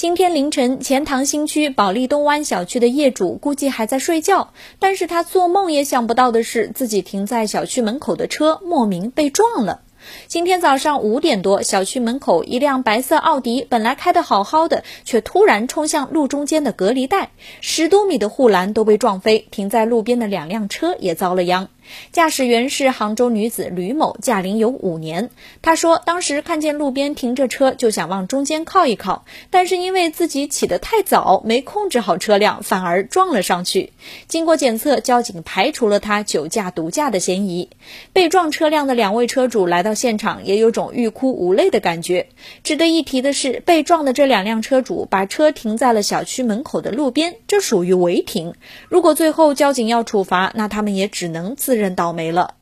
今天凌晨，钱塘新区保利东湾小区的业主估计还在睡觉，但是他做梦也想不到的是，自己停在小区门口的车莫名被撞了。今天早上五点多，小区门口一辆白色奥迪本来开得好好的，却突然冲向路中间的隔离带，十多米的护栏都被撞飞，停在路边的两辆车也遭了殃。驾驶员是杭州女子吕某，驾龄有五年。她说，当时看见路边停着车，就想往中间靠一靠，但是因为自己起得太早，没控制好车辆，反而撞了上去。经过检测，交警排除了她酒驾毒驾的嫌疑。被撞车辆的两位车主来到现场，也有种欲哭无泪的感觉。值得一提的是，被撞的这两辆车主把车停在了小区门口的路边，这属于违停。如果最后交警要处罚，那他们也只能自。人倒霉了。